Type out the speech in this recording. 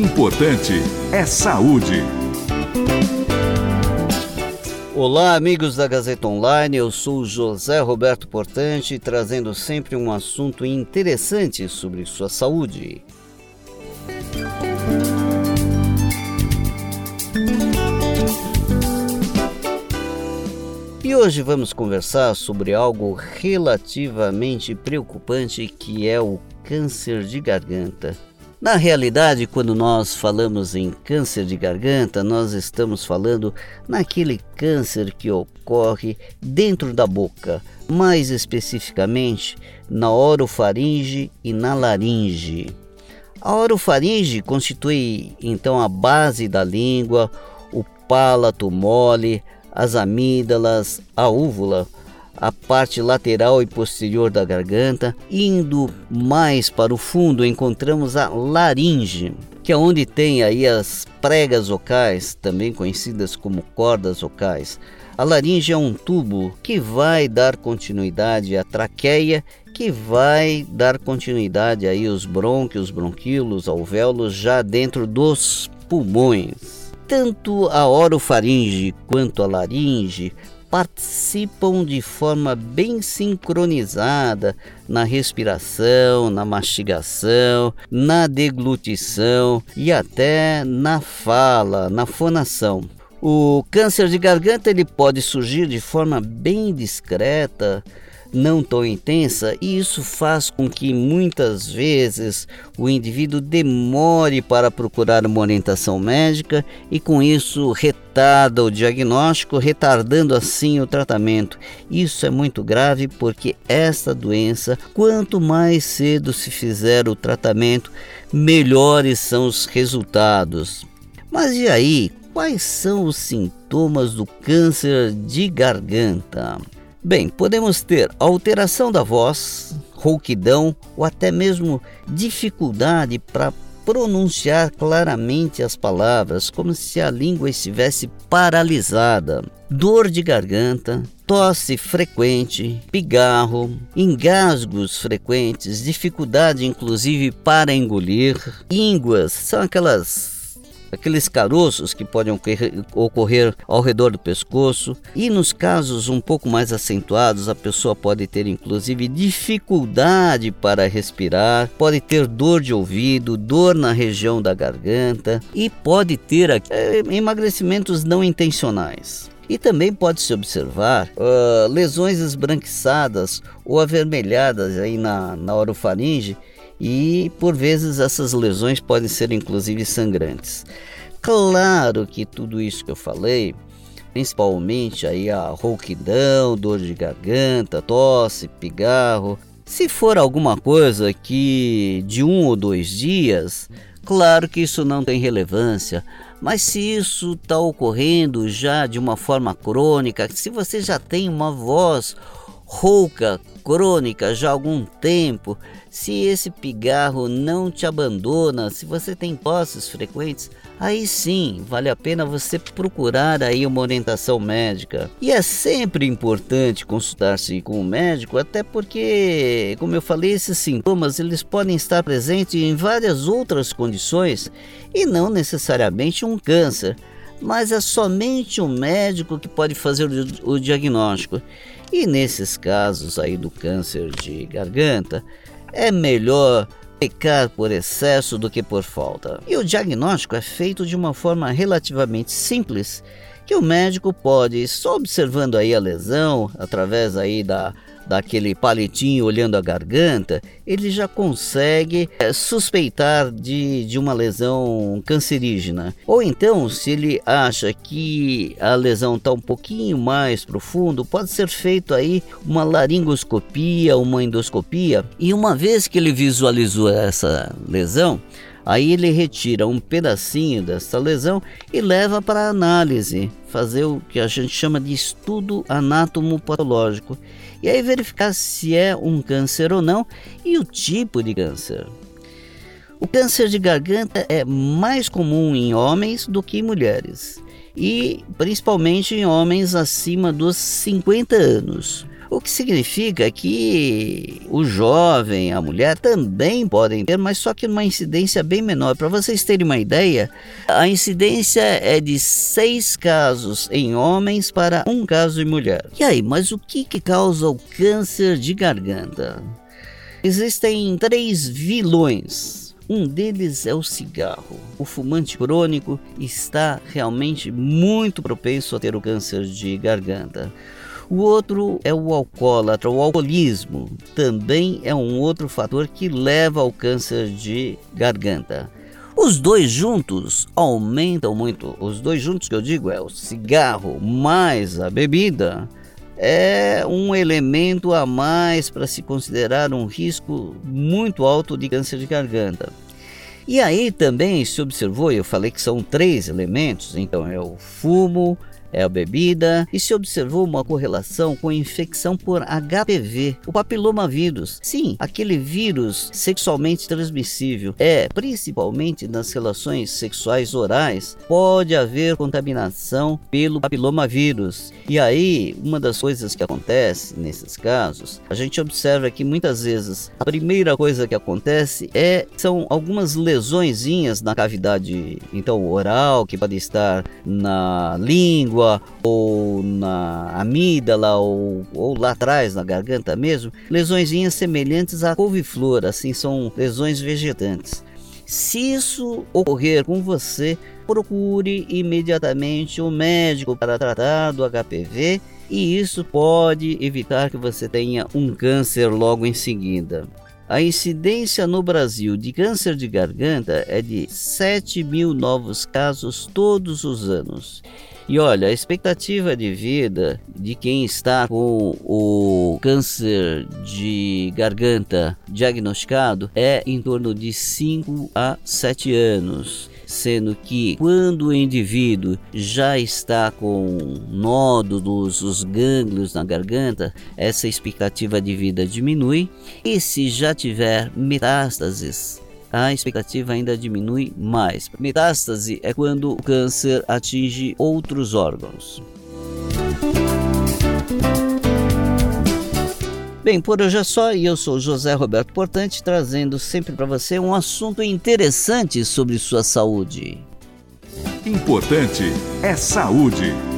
importante é saúde. Olá, amigos da Gazeta Online. Eu sou José Roberto Portante, trazendo sempre um assunto interessante sobre sua saúde. E hoje vamos conversar sobre algo relativamente preocupante que é o câncer de garganta. Na realidade, quando nós falamos em câncer de garganta, nós estamos falando naquele câncer que ocorre dentro da boca, mais especificamente na orofaringe e na laringe. A orofaringe constitui então a base da língua, o palato mole, as amígdalas, a úvula, a parte lateral e posterior da garganta. Indo mais para o fundo, encontramos a laringe, que é onde tem aí as pregas vocais, também conhecidas como cordas vocais. A laringe é um tubo que vai dar continuidade à traqueia, que vai dar continuidade aí aos brônquios, bronquíolos, alvéolos já dentro dos pulmões. Tanto a orofaringe quanto a laringe participam de forma bem sincronizada na respiração, na mastigação, na deglutição e até na fala, na fonação. O câncer de garganta ele pode surgir de forma bem discreta, não tão intensa, e isso faz com que muitas vezes o indivíduo demore para procurar uma orientação médica e com isso retarda o diagnóstico, retardando assim o tratamento. Isso é muito grave porque esta doença, quanto mais cedo se fizer o tratamento, melhores são os resultados. Mas e aí, quais são os sintomas do câncer de garganta? Bem, podemos ter alteração da voz, rouquidão ou até mesmo dificuldade para pronunciar claramente as palavras, como se a língua estivesse paralisada, dor de garganta, tosse frequente, pigarro, engasgos frequentes, dificuldade inclusive para engolir, ínguas, são aquelas aqueles caroços que podem ocorrer ao redor do pescoço, e nos casos um pouco mais acentuados, a pessoa pode ter inclusive dificuldade para respirar, pode ter dor de ouvido, dor na região da garganta e pode ter é, emagrecimentos não intencionais. E também pode-se observar uh, lesões esbranquiçadas ou avermelhadas aí na, na orofaringe e por vezes essas lesões podem ser inclusive sangrantes. Claro que tudo isso que eu falei, principalmente aí a rouquidão, dor de garganta, tosse, pigarro, se for alguma coisa que de um ou dois dias, claro que isso não tem relevância. Mas se isso está ocorrendo já de uma forma crônica, se você já tem uma voz rouca, crônica já há algum tempo, se esse pigarro não te abandona, se você tem posses frequentes, aí sim vale a pena você procurar aí uma orientação médica. E é sempre importante consultar-se com o médico, até porque, como eu falei, esses sintomas eles podem estar presentes em várias outras condições e não necessariamente um câncer mas é somente o médico que pode fazer o diagnóstico. E nesses casos aí do câncer de garganta, é melhor pecar por excesso do que por falta. E o diagnóstico é feito de uma forma relativamente simples, que o médico pode, só observando aí a lesão, através aí da daquele palitinho olhando a garganta, ele já consegue é, suspeitar de, de uma lesão cancerígena. Ou então, se ele acha que a lesão está um pouquinho mais profundo, pode ser feito aí uma laringoscopia, uma endoscopia, e uma vez que ele visualizou essa lesão, Aí ele retira um pedacinho dessa lesão e leva para análise, fazer o que a gente chama de estudo anatomopatológico. E aí verificar se é um câncer ou não e o tipo de câncer. O câncer de garganta é mais comum em homens do que em mulheres, e principalmente em homens acima dos 50 anos. O que significa que o jovem, a mulher também podem ter, mas só que numa incidência bem menor. Para vocês terem uma ideia, a incidência é de seis casos em homens para um caso em mulher. E aí, mas o que, que causa o câncer de garganta? Existem três vilões. Um deles é o cigarro. O fumante crônico está realmente muito propenso a ter o câncer de garganta. O outro é o alcoólatra, o alcoolismo. Também é um outro fator que leva ao câncer de garganta. Os dois juntos aumentam muito. Os dois juntos que eu digo é o cigarro mais a bebida. É um elemento a mais para se considerar um risco muito alto de câncer de garganta. E aí também se observou, eu falei que são três elementos, então é o fumo, é a bebida e se observou uma correlação com a infecção por HPV, o papilomavírus. Sim, aquele vírus sexualmente transmissível é principalmente nas relações sexuais orais, pode haver contaminação pelo papilomavírus. E aí, uma das coisas que acontece nesses casos, a gente observa que muitas vezes a primeira coisa que acontece é são algumas lesõezinhas na cavidade então oral que pode estar na língua língua ou na amígdala ou, ou lá atrás na garganta mesmo, lesõezinhas semelhantes à couve-flor, assim são lesões vegetantes. Se isso ocorrer com você, procure imediatamente um médico para tratar do HPV e isso pode evitar que você tenha um câncer logo em seguida. A incidência no Brasil de câncer de garganta é de 7 mil novos casos todos os anos. E olha, a expectativa de vida de quem está com o câncer de garganta diagnosticado é em torno de 5 a 7 anos sendo que quando o indivíduo já está com nódulos, os gânglios na garganta, essa expectativa de vida diminui, e se já tiver metástases, a expectativa ainda diminui mais. Metástase é quando o câncer atinge outros órgãos. Bem, por hoje é só e eu sou José Roberto Portante trazendo sempre para você um assunto interessante sobre sua saúde. Importante é saúde.